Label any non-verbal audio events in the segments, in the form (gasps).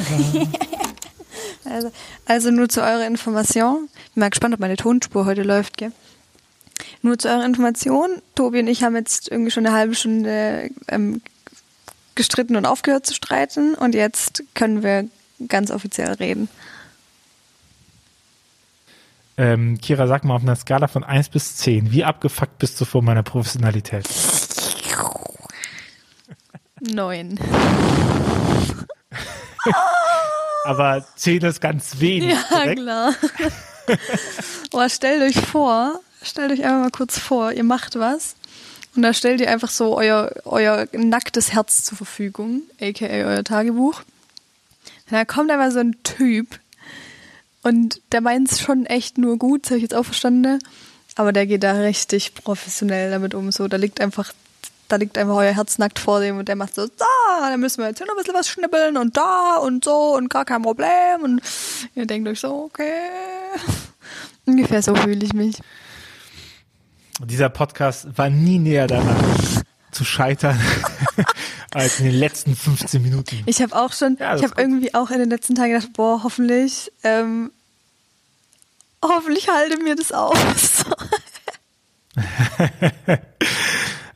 Kira. (laughs) Also, also nur zu eurer Information. Ich bin mal gespannt, ob meine Tonspur heute läuft, gell? Nur zu eurer Information. Tobi und ich haben jetzt irgendwie schon eine halbe Stunde ähm, gestritten und aufgehört zu streiten und jetzt können wir ganz offiziell reden. Ähm, Kira, sag mal auf einer Skala von 1 bis 10, wie abgefuckt bist du vor meiner Professionalität? Neun. (laughs) Aber 10 ist ganz wenig. Ja, korrekt? klar. (laughs) Boah, stellt euch vor, stellt euch einfach mal kurz vor, ihr macht was und da stellt ihr einfach so euer, euer nacktes Herz zur Verfügung, aka euer Tagebuch. Und da kommt einfach so ein Typ und der meint es schon echt nur gut, das habe ich jetzt auch verstanden, aber der geht da richtig professionell damit um. So, da liegt einfach da liegt einfach euer Herz nackt vor dem und der macht so, da, da müssen wir jetzt hier noch ein bisschen was schnippeln und da und so und gar kein Problem. Und ihr denkt euch so, okay. (laughs) Ungefähr so fühle ich mich. Dieser Podcast war nie näher daran zu scheitern (laughs) als in den letzten 15 Minuten. Ich habe auch schon, Ja, ich habe irgendwie auch in den letzten Tagen gedacht, boah, hoffentlich, ähm, hoffentlich halte mir das aus.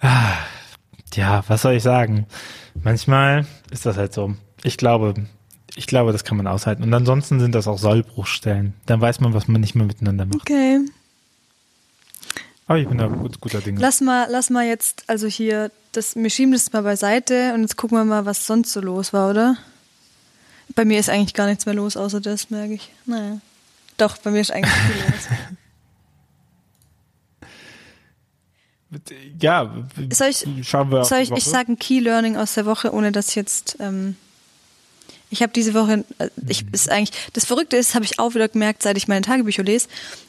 (laughs) Ja, was soll ich sagen? Manchmal ist das halt so. Ich glaube, ich glaube, das kann man aushalten. Und ansonsten sind das auch Sollbruchstellen. Dann weiß man, was man nicht mehr miteinander macht. Okay. Aber ich bin da gut, guter Dinge. Lass mal, lass mal jetzt, also hier, das, wir schieben das mal beiseite und jetzt gucken wir mal, was sonst so los war, oder? Bei mir ist eigentlich gar nichts mehr los, außer das, merke ich. Naja. Doch, bei mir ist eigentlich viel los. (laughs) Ja, Soll ich- schauen wir Soll ich, ich Woche. sage ein Key Learning aus der Woche, ohne dass jetzt. Ähm, ich habe diese Woche, äh, ich ist eigentlich das Verrückte ist, habe ich auch wieder gemerkt, seit ich meine Tagebücher lese.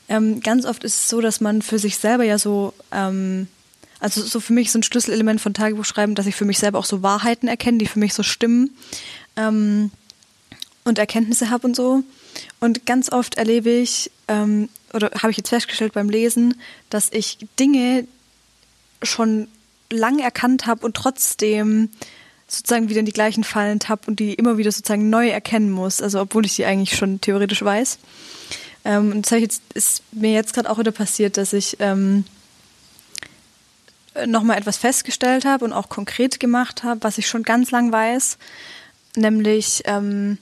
Ähm, ganz oft ist es so, dass man für sich selber ja so, ähm, also so für mich so ein Schlüsselelement von Tagebuchschreiben, dass ich für mich selber auch so Wahrheiten erkenne, die für mich so stimmen ähm, und Erkenntnisse habe und so. Und ganz oft erlebe ich ähm, oder habe ich jetzt festgestellt beim Lesen, dass ich Dinge schon lang erkannt habe und trotzdem sozusagen wieder in die gleichen Fallen tapp und die immer wieder sozusagen neu erkennen muss, also obwohl ich die eigentlich schon theoretisch weiß. Ähm, und das jetzt, ist mir jetzt gerade auch wieder passiert, dass ich ähm, nochmal etwas festgestellt habe und auch konkret gemacht habe, was ich schon ganz lang weiß, nämlich ähm,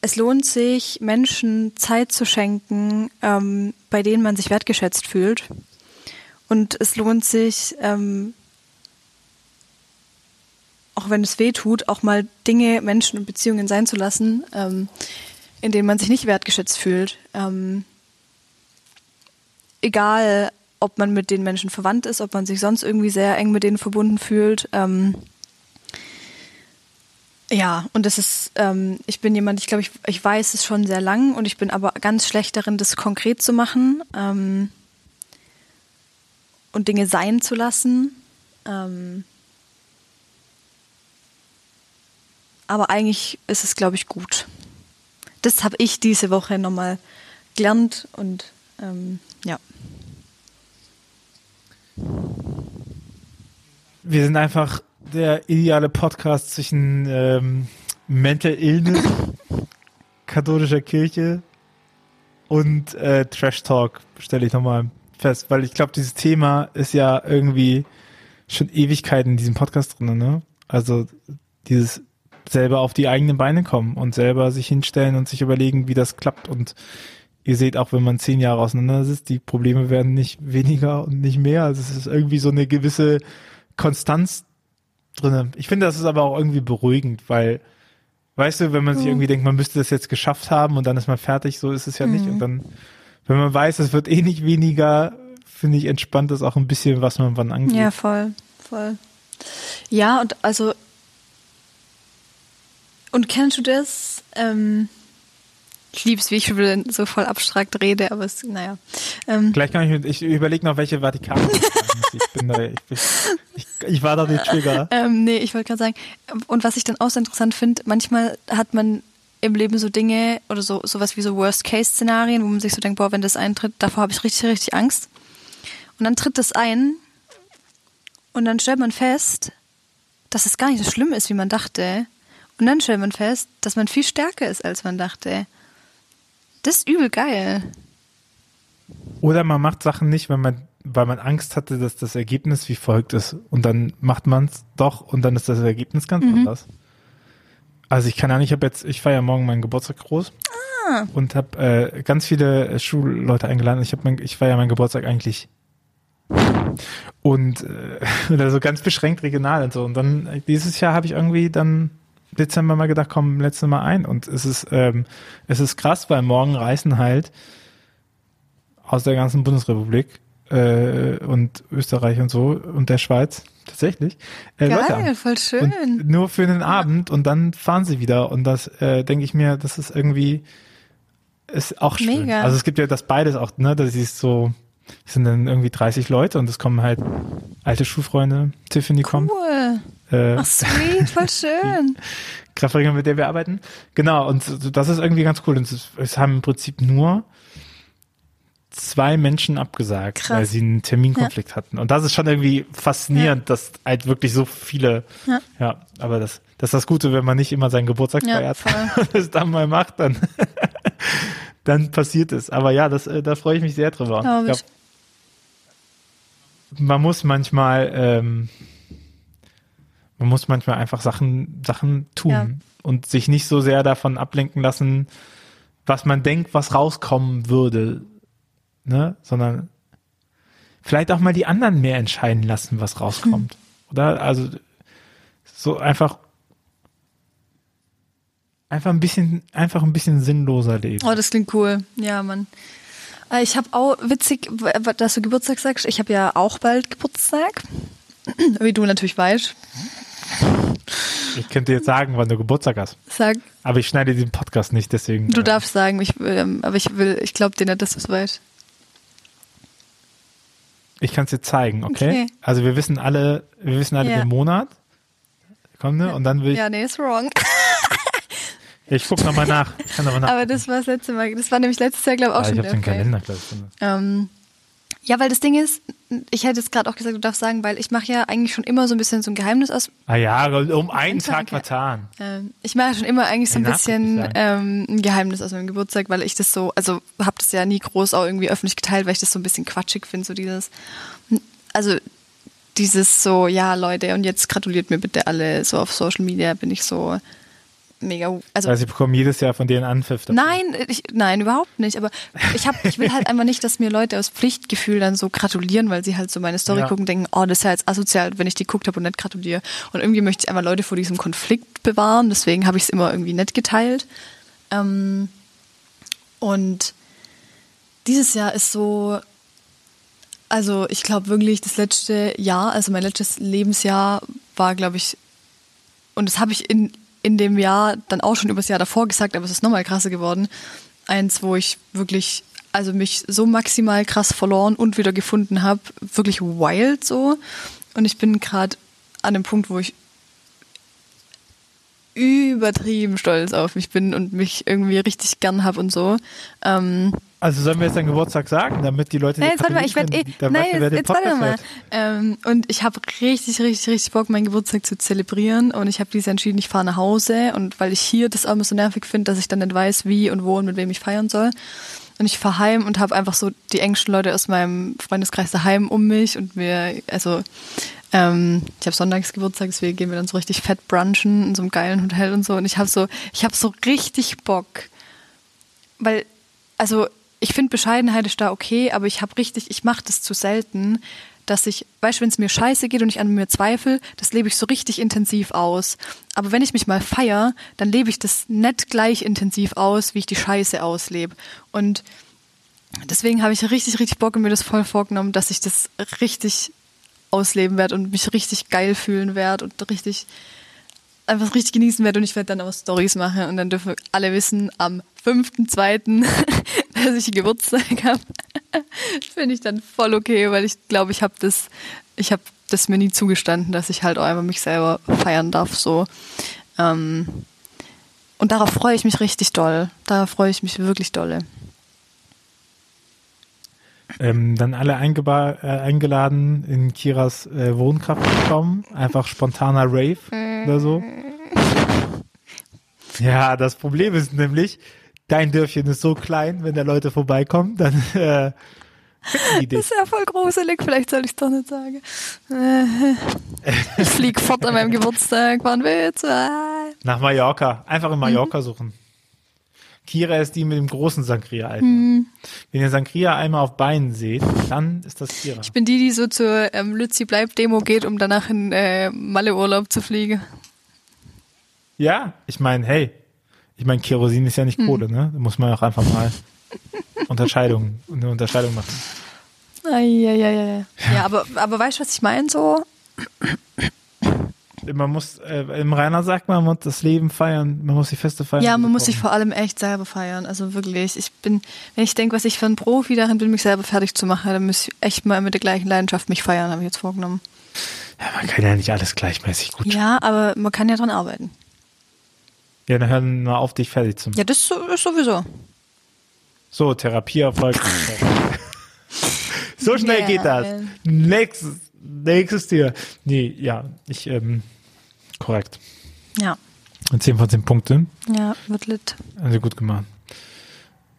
es lohnt sich, Menschen Zeit zu schenken, ähm, bei denen man sich wertgeschätzt fühlt. Und es lohnt sich, ähm, auch wenn es weh tut, auch mal Dinge, Menschen und Beziehungen sein zu lassen, ähm, in denen man sich nicht wertgeschätzt fühlt. Ähm, egal, ob man mit den Menschen verwandt ist, ob man sich sonst irgendwie sehr eng mit denen verbunden fühlt. Ähm, ja, und das ist, ähm, ich bin jemand, ich glaube, ich, ich weiß es schon sehr lang und ich bin aber ganz schlecht darin, das konkret zu machen. Ähm, und Dinge sein zu lassen. Ähm, aber eigentlich ist es, glaube ich, gut. Das habe ich diese Woche nochmal gelernt und ähm, ja. Wir sind einfach der ideale Podcast zwischen ähm, Mental Illness, (laughs) katholischer Kirche und äh, Trash Talk, stelle ich nochmal fest, weil ich glaube, dieses Thema ist ja irgendwie schon Ewigkeiten in diesem Podcast drin, ne? Also dieses selber auf die eigenen Beine kommen und selber sich hinstellen und sich überlegen, wie das klappt und ihr seht auch, wenn man zehn Jahre auseinander sitzt, die Probleme werden nicht weniger und nicht mehr. Also es ist irgendwie so eine gewisse Konstanz drinne. Ich finde, das ist aber auch irgendwie beruhigend, weil, weißt du, wenn man sich irgendwie denkt, man müsste das jetzt geschafft haben und dann ist man fertig, so ist es ja nicht. Und dann, wenn man weiß, es wird eh nicht weniger, finde ich, entspannt das auch ein bisschen, was man wann angeht. Ja, voll, voll. Ja, und also und kennst du das? Ähm, ich lieb's, wie ich wieder so voll abstrakt rede, aber es, naja. Ähm, Gleich kann ich, mit- ich überlege noch, welche Vatikan. ich bin da, ich, bin, ich, ich war da der Trigger. Ähm, nee, ich wollte gerade sagen, und was ich dann auch so interessant finde, manchmal hat man im Leben so Dinge oder so sowas wie so Worst-Case-Szenarien, wo man sich so denkt, boah, wenn das eintritt, davor habe ich richtig, richtig Angst. Und dann tritt das ein und dann stellt man fest, dass es gar nicht so schlimm ist, wie man dachte. Und dann stellt man fest, dass man viel stärker ist, als man dachte. Das ist übel geil. Oder man macht Sachen nicht, wenn man, weil man Angst hatte, dass das Ergebnis wie folgt ist. Und dann macht man es doch und dann ist das Ergebnis ganz Mhm. anders. Also ich kann ja nicht, ich habe jetzt, ich feiere morgen meinen Geburtstag groß Ah. und habe äh, ganz viele äh, Schulleute eingeladen. Ich habe mein, ich feiere meinen Geburtstag eigentlich und äh, (laughs) oder so ganz beschränkt regional und so. Und dann äh, dieses Jahr habe ich irgendwie dann Dezember mal gedacht, komm, letzte Mal ein. Und es ist ähm, es ist krass, weil morgen reisen halt aus der ganzen Bundesrepublik äh, und Österreich und so und der Schweiz tatsächlich äh, Leute Geil, an. voll schön. Nur für einen Abend und dann fahren sie wieder und das äh, denke ich mir, das ist irgendwie ist auch schön. Mega. Also es gibt ja das beides auch, ne, das ist so es sind dann irgendwie 30 Leute und es kommen halt alte Schulfreunde, Tiffany kommt, Cool. äh, Ach, sweet, voll schön. (laughs) Kraftwerkerin, mit der wir arbeiten. Genau, und das ist irgendwie ganz cool. Und es haben im Prinzip nur zwei Menschen abgesagt, Krass. weil sie einen Terminkonflikt hatten. Und das ist schon irgendwie faszinierend, dass halt wirklich so viele, Ja. ja, aber das, das ist das Gute, wenn man nicht immer seinen Geburtstag Ja, feiert und (laughs) es dann mal macht, dann, (laughs) dann passiert es. Aber ja, das, äh, da freue ich mich sehr drüber. Ich glaub, man muss manchmal, ähm, man muss manchmal einfach Sachen, Sachen tun Ja. und sich nicht so sehr davon ablenken lassen, was man denkt, was rauskommen würde, ne, sondern vielleicht auch mal die anderen mehr entscheiden lassen, was rauskommt, Hm. (laughs) oder? Also so einfach einfach ein bisschen einfach ein bisschen sinnloser leben. Oh, das klingt cool. Ja, Mann. Äh, Ich habe auch, witzig, dass du Geburtstag sagst, ich habe ja auch bald Geburtstag. (clears throat) Wie du natürlich weißt. Ich könnte jetzt sagen, wann du Geburtstag hast, Sag, aber ich schneide den Podcast nicht, deswegen. du äh, darfst sagen, ich, ähm, aber ich will, ich glaube dir nicht, dass du es weißt. Ich kann es dir zeigen, okay? Okay. Also wir wissen alle, wir wissen alle Ja. den Monat. Komm, ne? Und dann will ich, Ja, nee, ist wrong. (laughs) ich guck nochmal nach. Ich kann nochmal nach. Aber das war das letzte Mal, das war nämlich letztes Jahr, glaube ich, auch ah, schon ich habe den. Kalender, glaube ich. Ähm, ja, weil das Ding ist, ich hätte jetzt gerade auch gesagt, du darfst sagen, weil ich mache ja eigentlich schon immer so ein bisschen so ein Geheimnis aus. Ah ja, um einen Tag, ja. vertan. Ähm, ich mache schon immer eigentlich so ein bisschen ähm, ein Geheimnis aus meinem Geburtstag, weil ich das so, also habe das ja nie groß auch irgendwie öffentlich geteilt, weil ich das so ein bisschen quatschig finde, so dieses, also dieses so, ja Leute, und jetzt gratuliert mir bitte alle so auf Social Media, bin ich so mega, also Also ich bekomme jedes Jahr von dir einen Anpfiff. dafür. Nein, ich, nein, überhaupt nicht. Aber ich hab, ich will halt einfach nicht, dass mir Leute aus Pflichtgefühl dann so gratulieren, weil sie halt so meine Story Ja. gucken und denken, oh, das ist ja jetzt asozial, wenn ich die geguckt habe und nicht gratuliere. Und irgendwie möchte ich einfach Leute vor diesem Konflikt bewahren, deswegen habe ich es immer irgendwie nicht geteilt. Ähm, und dieses Jahr ist so, also ich glaube wirklich, das letzte Jahr, also mein letztes Lebensjahr war, glaube ich, und das habe ich in, in dem Jahr dann auch schon übers Jahr davor gesagt, aber es ist nochmal krasser geworden. Eins, wo ich wirklich, also mich so maximal krass verloren und wieder gefunden habe, wirklich wild so. Und ich bin gerade an dem Punkt, wo ich übertrieben stolz auf mich bin und mich irgendwie richtig gern hab und so. Ähm, Also sollen wir jetzt deinen Geburtstag sagen, damit die Leute Nein, jetzt warte mal, ich werde eh. Nein, jetzt, jetzt warte mal. Ähm, und ich habe richtig, richtig, richtig Bock, meinen Geburtstag zu zelebrieren. Und ich habe dieses Jahr entschieden, ich fahre nach Hause. Und weil ich hier das auch immer so nervig finde, dass ich dann nicht weiß, wie und wo und mit wem ich feiern soll. Und ich fahre heim und habe einfach so die engsten Leute aus meinem Freundeskreis daheim um mich. Und wir, also, ähm, ich habe sonntags Geburtstag, deswegen gehen wir dann so richtig fett brunchen in so einem geilen Hotel und so. Und ich habe so, ich habe so richtig Bock weil, also ich finde Bescheidenheit ist da okay, aber ich habe richtig, ich mache das zu selten, dass ich, weißt du, wenn es mir scheiße geht und ich an mir zweifle, das lebe ich so richtig intensiv aus. Aber wenn ich mich mal feier, dann lebe ich das nicht gleich intensiv aus, wie ich die Scheiße auslebe. Und deswegen habe ich richtig, richtig Bock und mir das voll vorgenommen, dass ich das richtig ausleben werde und mich richtig geil fühlen werde und richtig einfach richtig genießen werde und ich werde dann auch Stories machen und dann dürfen alle wissen, am 5.2., (laughs) dass ich Geburtstag habe. (laughs) Finde ich dann voll okay, weil ich glaube, ich habe das, ich habe das mir nie zugestanden, dass ich halt auch einfach mich selber feiern darf, so. Ähm, und darauf freue ich mich richtig doll. Darauf freue ich mich wirklich dolle. Ähm, dann alle äh, eingeladen, in Kiras äh, Wohnkraft zu kommen. Einfach spontaner Rave oder so. (laughs) Ja, das Problem ist nämlich, dein Dörfchen ist so klein, wenn da Leute vorbeikommen, dann äh, die dich. Das ist ja voll gruselig, vielleicht soll ich es doch nicht sagen. Äh, Ich flieg fort an meinem Geburtstag, wann willst du? Nach Mallorca. Einfach in Mallorca suchen. Kira ist die mit dem großen Sangria-Alten. Wenn ihr Sangria einmal auf Beinen seht, dann ist das Kira. Ich bin die, die so zur ähm, Lützi bleibt Demo geht, um danach in äh, Malle-Urlaub zu fliegen. Ja, ich meine, hey, ich meine, Kerosin ist ja nicht Kohle, ne? Da muss man auch einfach mal Unterscheidung, eine Unterscheidung machen. Eieieiei. Ja, aber, aber weißt du, was ich meine so? Man muss, äh, im Rainer sagt man, man muss das Leben feiern, man muss die Feste feiern. Ja, man muss sich vor allem echt selber feiern. Also wirklich, ich bin, wenn ich denke, was ich für ein Profi darin bin, mich selber fertig zu machen, dann muss ich echt mal mit der gleichen Leidenschaft mich feiern, habe ich jetzt vorgenommen. Ja, man kann ja nicht alles gleichmäßig gut. Ja, aber man kann ja dran arbeiten. Ja, dann hör mal auf, dich fertig zu machen. Ja, das ist so- ist sowieso. So, Therapieerfolg. (laughs) so schnell Ja, geht das. Nächstes, nächstes Tier. Nee, ja, ich, ähm, korrekt. Ja, 10 von 10 Punkten. ja, wird lit. Also gut gemacht.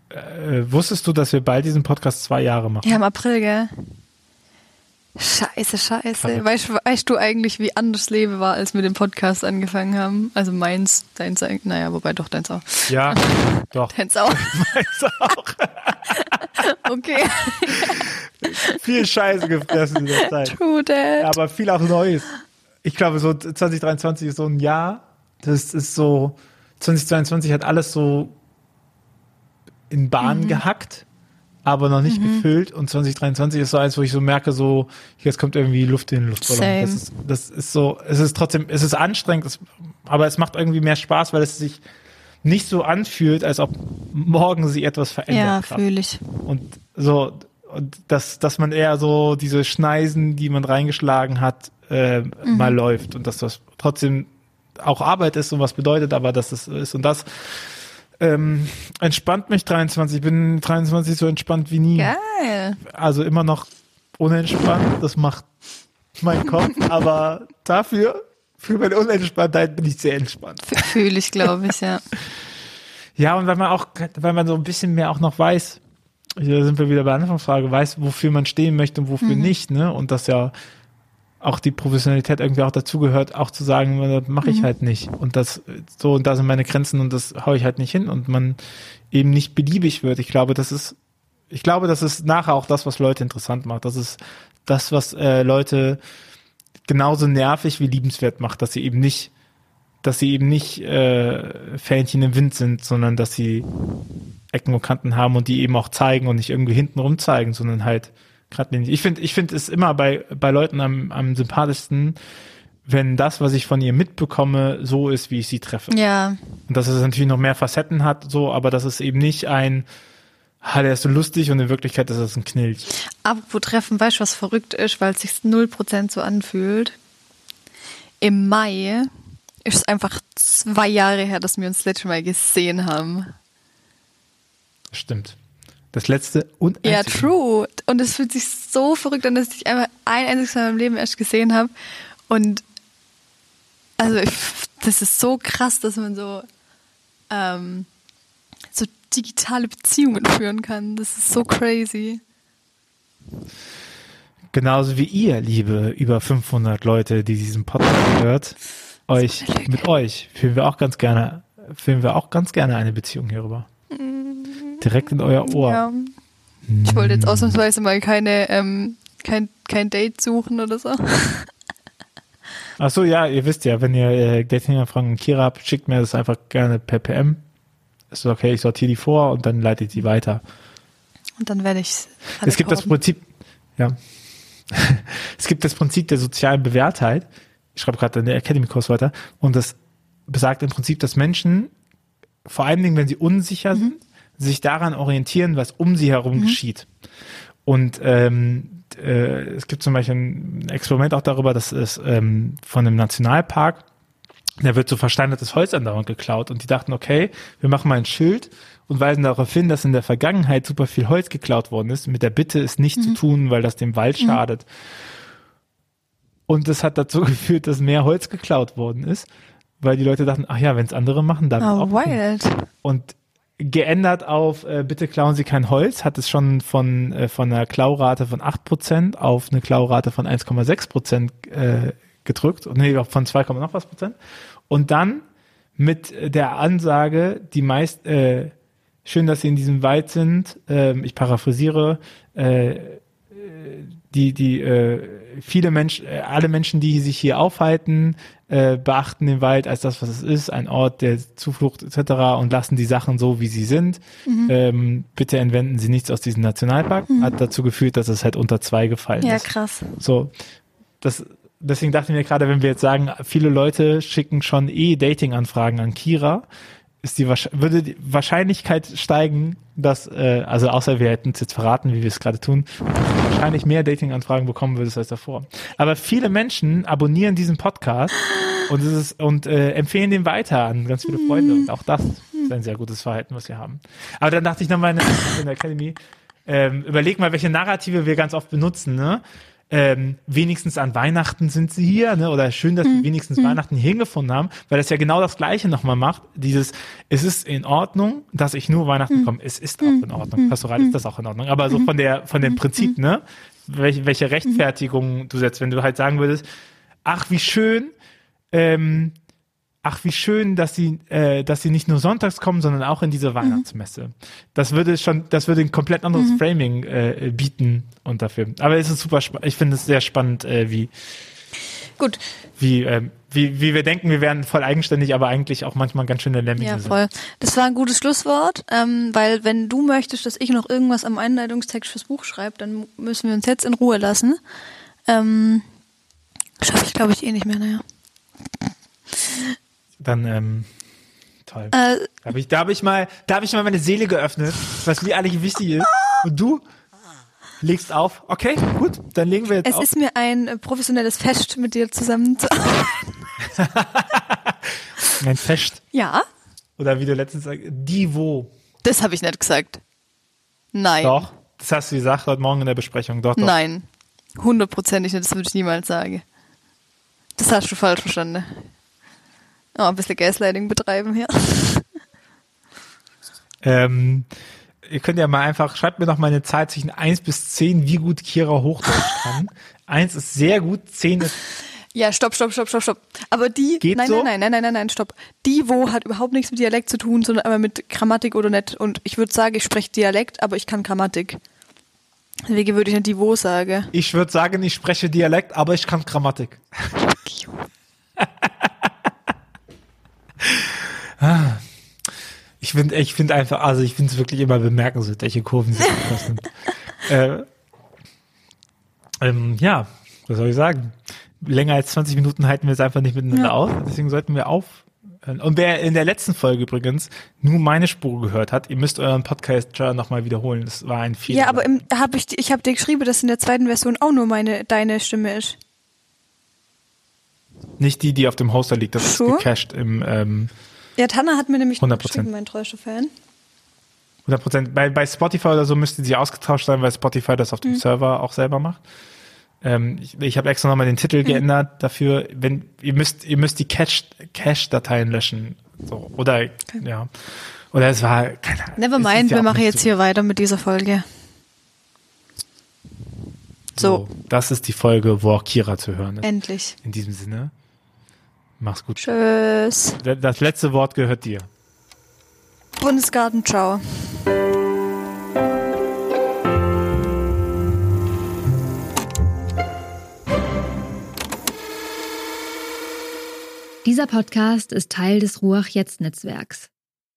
Äh, wusstest du, dass wir bald diesen Podcast zwei Jahre machen? Ja, im April, gell? Scheiße, scheiße. Weißt, weißt du eigentlich, wie anders Leben war, als wir den Podcast angefangen haben? Also meins, deins, eigentlich- naja, wobei doch deins auch. Ja, (laughs) doch. Deins auch. (laughs) Meins auch. (laughs) Okay. Viel Scheiße gefressen in der Zeit. True that. Aber viel auch Neues. Ich glaube, so 2023 ist so ein Jahr. Das ist so, 2022 hat alles so in Bahn Mhm. gehackt, aber noch nicht gefüllt. Und 2023 ist so eins, wo ich so merke, so, jetzt kommt irgendwie Luft in den Luftballon. Das ist, das ist so, es ist trotzdem, es ist anstrengend, es, aber es macht irgendwie mehr Spaß, weil es sich nicht so anfühlt, als ob morgen sich etwas verändert. ja, fühle ich. Und so, und dass, dass man eher so diese Schneisen, die man reingeschlagen hat, äh, mal läuft und dass das trotzdem auch Arbeit ist und was bedeutet, aber dass es ist und das ähm, entspannt mich 23. Ich bin 23 so entspannt wie nie. Geil. Also immer noch unentspannt. Das macht mein Kopf, (laughs) aber dafür, für meine Unentspanntheit bin ich sehr entspannt. Fühle ich, glaube ich, ja. (laughs) Ja, und weil man auch, weil man so ein bisschen mehr auch noch weiß, hier sind wir wieder bei der Anfangsfrage, weiß, wofür man stehen möchte und wofür nicht, ne? Und dass ja auch die Professionalität irgendwie auch dazugehört, auch zu sagen, das mache ich halt nicht. Und das, so, und da sind meine Grenzen und das hau ich halt nicht hin und man eben nicht beliebig wird. Ich glaube, das ist, ich glaube, das ist nachher auch das, was Leute interessant macht. Das ist das, was äh, Leute genauso nervig wie liebenswert macht, dass sie eben nicht, dass sie eben nicht äh, Fähnchen im Wind sind, sondern dass sie Ecken und Kanten haben und die eben auch zeigen und nicht irgendwie hintenrum zeigen, sondern halt gerade Ich finde, ich finde es immer bei, bei Leuten am, am sympathischsten, wenn das, was ich von ihr mitbekomme, so ist, wie ich sie treffe. Ja, Und dass es natürlich noch mehr Facetten hat, so, aber das ist eben nicht ein, ah, der ist so lustig und in Wirklichkeit ist es ein Knilch. apropos Treffen, weißt du, was verrückt ist, weil es sich 0% so anfühlt? Im Mai ist es einfach zwei Jahre her, dass wir uns das letzte Mal gesehen haben. Stimmt. Das letzte und Ja, einzige. true. Und es fühlt sich so verrückt an, dass ich einfach ein einziges Mal in meinem Leben erst gesehen habe. Und also ich, das ist so krass, dass man so, ähm, so digitale Beziehungen führen kann. Das ist so crazy. Genauso wie ihr, liebe über 500 Leute, die diesen Podcast hört, euch, mit euch führen wir auch ganz gerne, führen wir auch ganz gerne eine Beziehung hierüber. Direkt in euer Ohr. Ja. Ich wollte jetzt ausnahmsweise mal keine, ähm, kein, kein Date suchen oder so. (laughs) Ach so, ja, ihr wisst ja, wenn ihr äh, Dating-Anfragen an Kira habt, schickt mir das einfach gerne per PM. Ist okay, ich sortiere die vor und dann leite ich die weiter. Und dann werde ich Es gibt das Prinzip, ja. (laughs) es gibt das Prinzip der sozialen Bewährtheit. Ich schreibe gerade den Academy-Kurs weiter. Und das besagt im Prinzip, dass Menschen, vor allen Dingen, wenn sie unsicher sind, sich daran orientieren, was um sie herum geschieht. Und ähm, äh, es gibt zum Beispiel ein Experiment auch darüber, dass es ähm, von einem Nationalpark, da wird so versteinertes Holz andauernd geklaut und die dachten, okay, wir machen mal ein Schild und weisen darauf hin, dass in der Vergangenheit super viel Holz geklaut worden ist, mit der Bitte, es nicht zu tun, weil das dem Wald schadet. Und das hat dazu (laughs) geführt, dass mehr Holz geklaut worden ist. weil die Leute dachten, ach ja, wenn es andere machen, dann Oh, auch. wild. Und geändert auf äh, bitte klauen Sie kein Holz, hat es schon von, äh, von einer Klaurate von 8% auf eine Klaurate von 1,6% äh, gedrückt. Und nee, von 2, noch was Prozent. Und dann mit der Ansage, die meist, äh, schön, dass Sie in diesem Wald sind, ähm, ich paraphrasiere, äh, die, die äh, viele Menschen, äh, alle Menschen, die sich hier aufhalten, äh, beachten den Wald als das, was es ist, ein Ort der Zuflucht etc. und lassen die Sachen so, wie sie sind. Ähm, bitte entwenden Sie nichts aus diesem Nationalpark. Hat dazu geführt, dass es halt unter zwei gefallen Ja, ist. krass. So, das, deswegen dachte ich mir gerade, wenn wir jetzt sagen, viele Leute schicken schon eh Dating-Anfragen an Kira, ist die würde die Wahrscheinlichkeit steigen, dass, äh, also außer wir hätten es jetzt verraten, wie wir es gerade tun, wahrscheinlich mehr Dating-Anfragen bekommen würdest als davor. Aber viele Menschen abonnieren diesen Podcast (gasps) und es ist, und äh, empfehlen den weiter an ganz viele Freunde und auch das ist ein sehr gutes Verhalten, was wir haben. Aber dann dachte ich nochmal in, der- in der Academy, ähm, überleg mal, welche Narrative wir ganz oft benutzen, ne? Ähm, wenigstens an Weihnachten sind sie hier, ne? Oder schön, dass sie wenigstens Weihnachten hier hingefunden haben, weil das ja genau das Gleiche nochmal macht. Dieses, es ist in Ordnung, dass ich nur Weihnachten komme. Es ist auch in Ordnung. Pastoral ist das auch in Ordnung. Aber so von der, von dem Prinzip, ne? Welche, welche Rechtfertigung du setzt, wenn du halt sagen würdest, ach, wie schön, ähm, ach, wie schön, dass sie, äh, dass sie nicht nur sonntags kommen, sondern auch in diese Weihnachtsmesse. Das würde schon, das würde ein komplett anderes Framing äh, bieten und dafür. Aber es ist super spannend. Ich finde es sehr spannend, äh, wie, Gut, wie, ähm, wie, wie wir denken, wir wären voll eigenständig, aber eigentlich auch manchmal ganz schöne Lemminge ja, sind. voll. Das war ein gutes Schlusswort, ähm, weil wenn du möchtest, dass ich noch irgendwas am Einleitungstext fürs Buch schreibe, dann müssen wir uns jetzt in Ruhe lassen. Ähm, Schaffe ich, glaube ich, eh nicht mehr, naja. Dann, ähm, toll. Äh, Da habe ich, da hab ich mal, da habe ich mal meine Seele geöffnet, was mir eigentlich wichtig ist. Und du legst auf. Okay, gut, dann legen wir jetzt es auf. ist mir ein äh, professionelles Fest, mit dir zusammen zu (laughs) Ein Fest. Ja, Oder wie du letztens sagst, Divo. das habe ich nicht gesagt. Nein. Doch, das hast du gesagt heute Morgen in der Besprechung. Doch, doch. Nein. Hundertprozentig nicht, das würde ich niemals sagen. Das hast du falsch verstanden. Oh, ein bisschen Gaslighting betreiben hier. (laughs) Ähm, ihr könnt ja mal einfach, schreibt mir noch mal eine Zahl zwischen 1 bis 10, wie gut Kira Hochdeutsch kann. (laughs) 1 ist sehr gut, 10 ist, Ja, stopp, stopp, stopp, stopp, stopp. Aber die, Geht nein, so? nein, nein, nein, nein, nein, stopp. Die wo hat überhaupt nichts mit Dialekt zu tun, sondern einmal mit Grammatik oder nicht. Und ich würde sagen, ich spreche Dialekt, aber ich kann Grammatik. Deswegen würde ich nicht die wo sagen. ich würde sagen, ich spreche Dialekt, aber ich kann Grammatik. Ich finde, ich finde einfach, also ich finde es wirklich immer bemerkenswert, welche Kurven sie (laughs) das sind. äh, ähm, ja, was soll ich sagen? Länger als 20 Minuten halten wir es einfach nicht miteinander Ja. aus, deswegen sollten wir auf. Und wer in der letzten Folge übrigens nur meine Spur gehört hat, ihr müsst euren Podcast nochmal wiederholen. Das war ein Fehler. Ja, aber im, hab ich, ich habe dir geschrieben, dass in der zweiten Version auch nur meine, deine Stimme ist. Nicht die, die auf dem Hoster liegt, das Sure. ist gecached im ähm, Ja, Tanner hat mir nämlich 100%. geschrieben, mein treuester Fan. 100%. Bei, bei Spotify oder so müsste sie ausgetauscht sein, weil Spotify das auf dem Mhm. Server auch selber macht. Ähm, ich ich habe extra nochmal den Mhm. Titel geändert dafür, wenn ihr müsst, ihr müsst die Cache- Cache-Dateien löschen. So, oder ja. Oder es war, keine Ahnung. Never mind, ja wir machen jetzt so- hier weiter mit dieser Folge. So, Das ist die Folge, wo auch Kira zu hören ist. endlich. In diesem Sinne. Mach's gut. Tschüss. Das letzte Wort gehört dir. Bundesgarten, ciao. Dieser Podcast ist Teil des Ruach Jetzt Netzwerks.